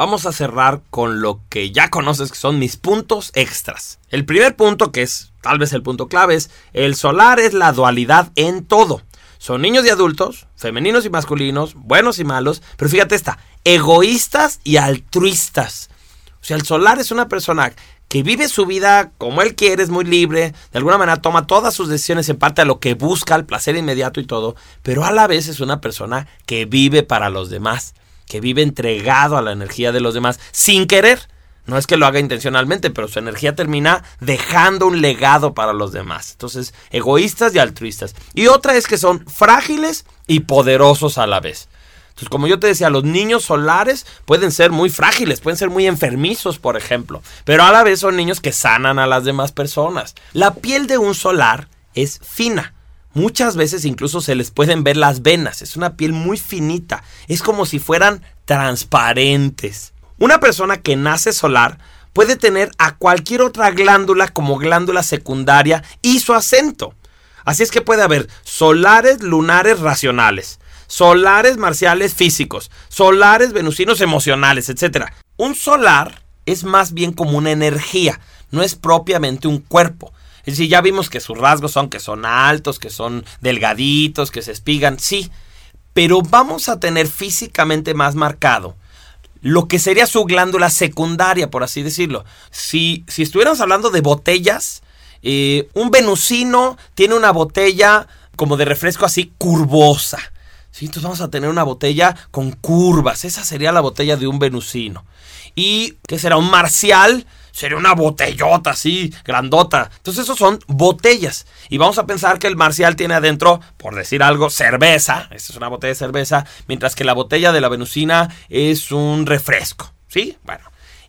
vamos a cerrar con lo que ya conoces que son mis puntos extras. El primer punto, que es tal vez el punto clave, es el solar es la dualidad en todo. Son niños y adultos, femeninos y masculinos, buenos y malos, pero fíjate esta, egoístas y altruistas. O sea, el solar es una persona que vive su vida como él quiere, es muy libre, de alguna manera toma todas sus decisiones en parte a lo que busca, el placer inmediato y todo, pero a la vez es una persona que vive para los demás, que vive entregado a la energía de los demás, sin querer. No es que lo haga intencionalmente, pero su energía termina dejando un legado para los demás. Entonces, egoístas y altruistas. Y otra es que son frágiles y poderosos a la vez. Entonces, como yo te decía, los niños solares pueden ser muy frágiles, pueden ser muy enfermizos, por ejemplo, pero a la vez son niños que sanan a las demás personas. La piel de un solar es fina. Muchas veces incluso se les pueden ver las venas. Es una piel muy finita. Es como si fueran transparentes. Una persona que nace solar puede tener a cualquier otra glándula como glándula secundaria y su acento. Así es que puede haber solares lunares racionales, solares marciales físicos, solares venusinos emocionales, etc. Un solar es más bien como una energía, no es propiamente un cuerpo. Es decir, ya vimos que sus rasgos son que son altos, que son delgaditos, que se espigan, sí, pero vamos a tener físicamente más marcado lo que sería su glándula secundaria, por así decirlo. Si, si estuviéramos hablando de botellas, eh, un venusino tiene una botella como de refresco así curvosa. ¿sí? Entonces vamos a tener una botella con curvas. Esa sería la botella de un venusino. ¿Y qué será? Un marcial. Sería una botellota así, grandota. Entonces, esos son botellas. Y vamos a pensar que el marcial tiene adentro, por decir algo, cerveza. Esta es una botella de cerveza. Mientras que la botella de la venusina es un refresco. ¿Sí? Bueno.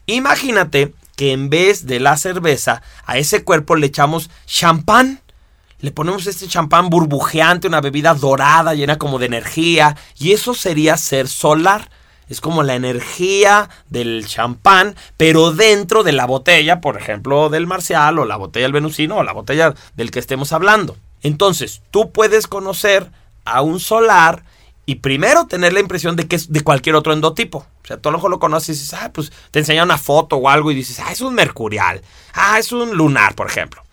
Imagínate que en vez de la cerveza, a ese cuerpo le echamos champán le ponemos este champán burbujeante, una bebida dorada, llena como de energía, y eso sería ser solar. Es como la energía del champán, pero dentro de la botella, por ejemplo, del marcial, o la botella del venusino, o la botella del que estemos hablando. Entonces, tú puedes conocer a un solar y primero tener la impresión de que es de cualquier otro endotipo. O sea, tú a lo mejor lo conoces y dices, ah, pues te enseña una foto o algo y dices, ah, es un mercurial, ah, es un lunar, por ejemplo.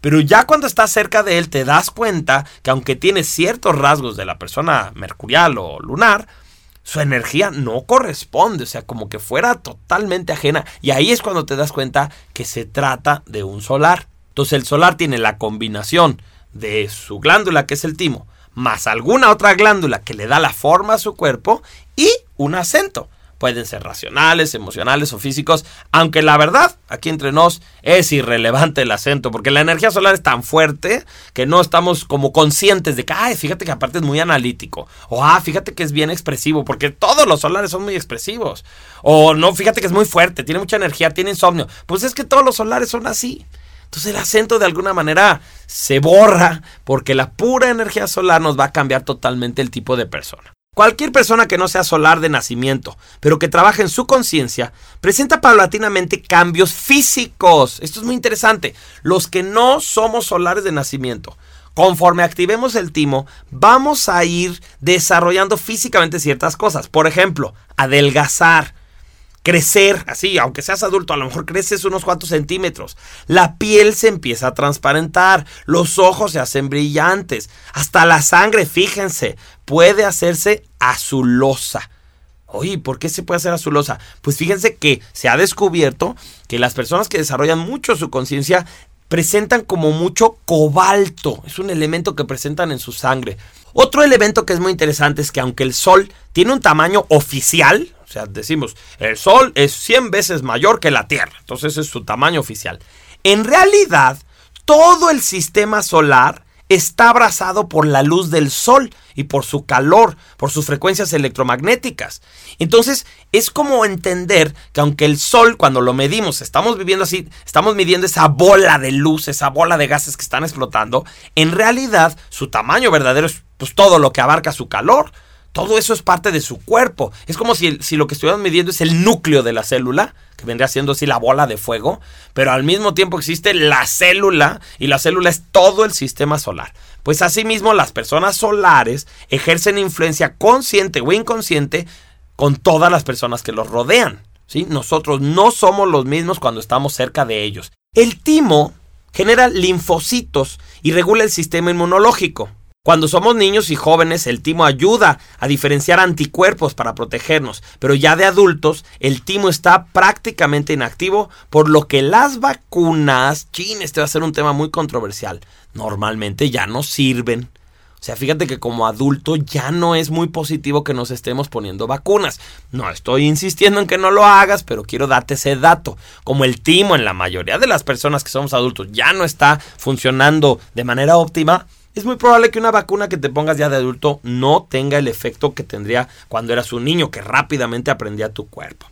Pero ya cuando estás cerca de él te das cuenta que aunque tiene ciertos rasgos de la persona mercurial o lunar, su energía no corresponde, o sea, como que fuera totalmente ajena. Y ahí es cuando te das cuenta que se trata de un solar. Entonces el solar tiene la combinación de su glándula, que es el timo, más alguna otra glándula que le da la forma a su cuerpo y un acento. Pueden ser racionales, emocionales o físicos, aunque la verdad, aquí entre nos, es irrelevante el acento, porque la energía solar es tan fuerte que no estamos como conscientes de que, ay, fíjate que aparte es muy analítico, o ah, fíjate que es bien expresivo, porque todos los solares son muy expresivos, o no, fíjate que es muy fuerte, tiene mucha energía, tiene insomnio, pues es que todos los solares son así. Entonces el acento de alguna manera se borra porque la pura energía solar nos va a cambiar totalmente el tipo de persona. Cualquier persona que no sea solar de nacimiento, pero que trabaje en su conciencia, presenta paulatinamente cambios físicos. Esto es muy interesante. Los que no somos solares de nacimiento, conforme activemos el timo, vamos a ir desarrollando físicamente ciertas cosas. Por ejemplo, adelgazar, crecer, así, aunque seas adulto, a lo mejor creces unos cuantos centímetros. La piel se empieza a transparentar, los ojos se hacen brillantes, hasta la sangre, fíjense, puede hacerse azulosa. Oye, ¿por qué se puede hacer azulosa? Pues fíjense que se ha descubierto que las personas que desarrollan mucho su conciencia presentan como mucho cobalto. Es un elemento que presentan en su sangre. Otro elemento que es muy interesante es que aunque el Sol tiene un tamaño oficial, o sea, decimos, el Sol es 100 veces mayor que la Tierra, entonces ese es su tamaño oficial. En realidad, todo el sistema solar está abrazado por la luz del sol y por su calor, por sus frecuencias electromagnéticas. Entonces, es como entender que aunque el sol, cuando lo medimos, estamos viviendo así, estamos midiendo esa bola de luz, esa bola de gases que están explotando, en realidad su tamaño verdadero es pues, todo lo que abarca su calor. Todo eso es parte de su cuerpo. Es como si, lo que estuviéramos midiendo es el núcleo de la célula, que vendría siendo así la bola de fuego, pero al mismo tiempo existe la célula y la célula es todo el sistema solar. Pues asimismo las personas solares ejercen influencia consciente o inconsciente con todas las personas que los rodean. ¿sí? Nosotros no somos los mismos cuando estamos cerca de ellos. El timo genera linfocitos y regula el sistema inmunológico. Cuando somos niños y jóvenes, el timo ayuda a diferenciar anticuerpos para protegernos, pero ya de adultos, el timo está prácticamente inactivo, por lo que las vacunas, chin, este va a ser un tema muy controversial, normalmente ya no sirven. O sea, fíjate que como adulto ya no es muy positivo que nos estemos poniendo vacunas. No estoy insistiendo en que no lo hagas, pero quiero darte ese dato. Como el timo en la mayoría de las personas que somos adultos ya no está funcionando de manera óptima, es muy probable que una vacuna que te pongas ya de adulto no tenga el efecto que tendría cuando eras un niño, que rápidamente aprendía tu cuerpo.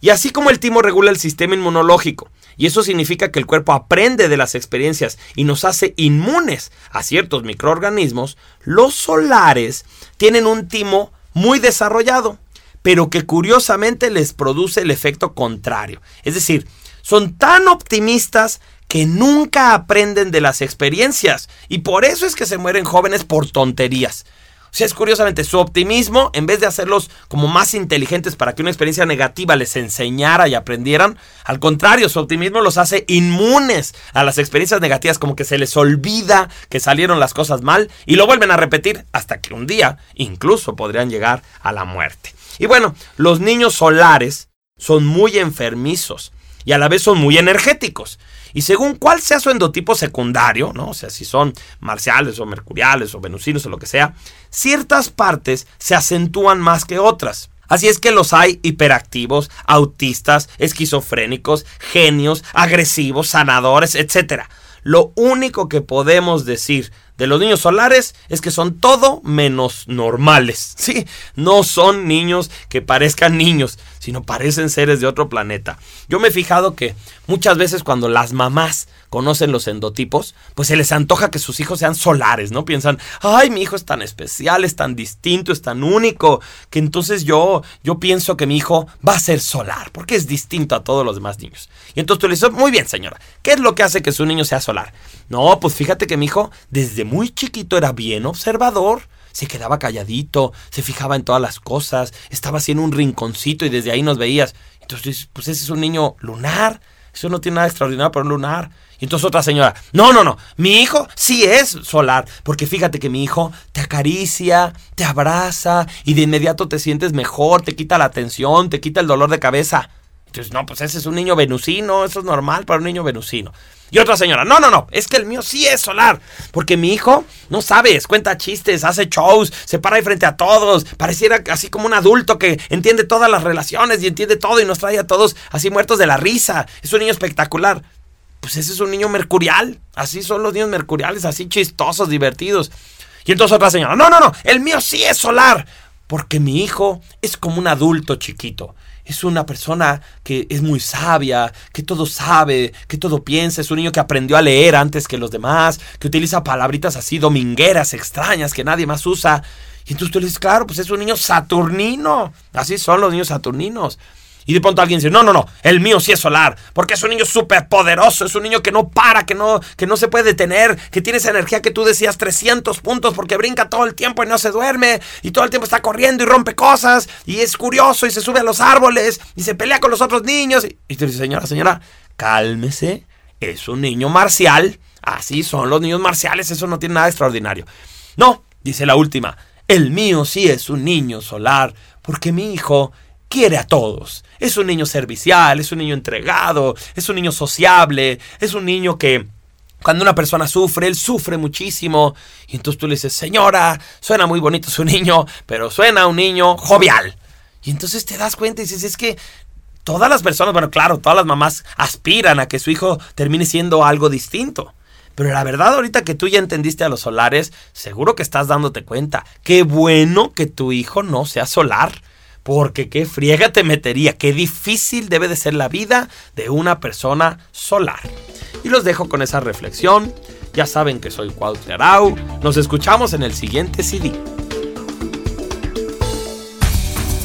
Y así como el timo regula el sistema inmunológico, y eso significa que el cuerpo aprende de las experiencias y nos hace inmunes a ciertos microorganismos, los solares tienen un timo muy desarrollado, pero que curiosamente les produce el efecto contrario. Es decir, son tan optimistas que nunca aprenden de las experiencias y por eso es que se mueren jóvenes por tonterías. O sea, es curiosamente su optimismo, en vez de hacerlos como más inteligentes para que una experiencia negativa les enseñara y aprendieran, al contrario, su optimismo los hace inmunes a las experiencias negativas, como que se les olvida que salieron las cosas mal y lo vuelven a repetir hasta que un día incluso podrían llegar a la muerte. Y bueno, los niños solares son muy enfermizos y a la vez son muy energéticos. Y según cuál sea su endotipo secundario, ¿no? O sea, si son marciales o mercuriales o venusinos o lo que sea, ciertas partes se acentúan más que otras. Así es que los hay hiperactivos, autistas, esquizofrénicos, genios, agresivos, sanadores, etc. Lo único que podemos decir de los niños solares es que son todo menos normales. Sí, no son niños que parezcan niños, sino parecen seres de otro planeta. Yo me he fijado que muchas veces cuando las mamás conocen los endotipos, pues se les antoja que sus hijos sean solares, ¿no? Piensan, ay, mi hijo es tan especial, es tan distinto, es tan único, que entonces yo, yo pienso que mi hijo va a ser solar, porque es distinto a todos los demás niños. Y entonces tú le dices, muy bien, señora, ¿qué es lo que hace que su niño sea solar? No, pues fíjate que mi hijo desde muy chiquito era bien observador. Se quedaba calladito, se fijaba en todas las cosas, estaba así en un rinconcito y desde ahí nos veías. Entonces, pues ese es un niño lunar. Eso no tiene nada extraordinario para un lunar. Y entonces otra señora, no, no, no, mi hijo sí es solar, porque fíjate que mi hijo te acaricia, te abraza y de inmediato te sientes mejor, te quita la tensión, te quita el dolor de cabeza. Entonces, no, pues ese es un niño venusino, eso es normal para un niño venusino. Y otra señora, no, no, no, es que el mío sí es solar, porque mi hijo, no sabes, cuenta chistes, hace shows, se para ahí frente a todos, pareciera así como un adulto que entiende todas las relaciones y entiende todo y nos trae a todos así muertos de la risa. Es un niño espectacular. Pues ese es un niño mercurial, así son los niños mercuriales, así chistosos, divertidos. Y entonces otra señora, no, no, no, el mío sí es solar, porque mi hijo es como un adulto chiquito es una persona que es muy sabia, que todo sabe, que todo piensa, es un niño que aprendió a leer antes que los demás, que utiliza palabritas así domingueras, extrañas, que nadie más usa. Y entonces tú le dices, claro, pues es un niño saturnino. Así son los niños saturninos. Y de pronto alguien dice, no, no, no, el mío sí es solar, porque es un niño súper poderoso, es un niño que no para, que no, que no se puede detener, que tiene esa energía que tú decías 300 puntos porque brinca todo el tiempo y no se duerme, y todo el tiempo está corriendo y rompe cosas, y es curioso y se sube a los árboles y se pelea con los otros niños. Y, y tú dices, señora, señora, cálmese, es un niño marcial, así son los niños marciales, eso no tiene nada extraordinario. No, dice la última, el mío sí es un niño solar, porque mi hijo quiere a todos. Es un niño servicial, es un niño entregado, es un niño sociable, es un niño que cuando una persona sufre, él sufre muchísimo. Y entonces tú le dices, señora, suena muy bonito su niño, pero suena un niño jovial. Y entonces te das cuenta y dices, es que todas las personas, bueno, claro, todas las mamás aspiran a que su hijo termine siendo algo distinto. Pero la verdad, ahorita que tú ya entendiste a los solares, seguro que estás dándote cuenta. Qué bueno que tu hijo no sea solar. Porque qué friega te metería, qué difícil debe de ser la vida de una persona solar. Y los dejo con esa reflexión. Ya saben que soy Cuauhtémoc Arau. Nos escuchamos en el siguiente CD.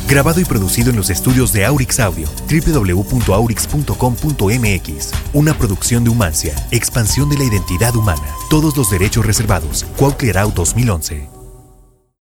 Grabado y producido en los estudios de Aurix Audio, www.aurix.com.mx. Una producción de Humancia, expansión de la identidad humana. Todos los derechos reservados. Cuauhtémoc Arau 2011.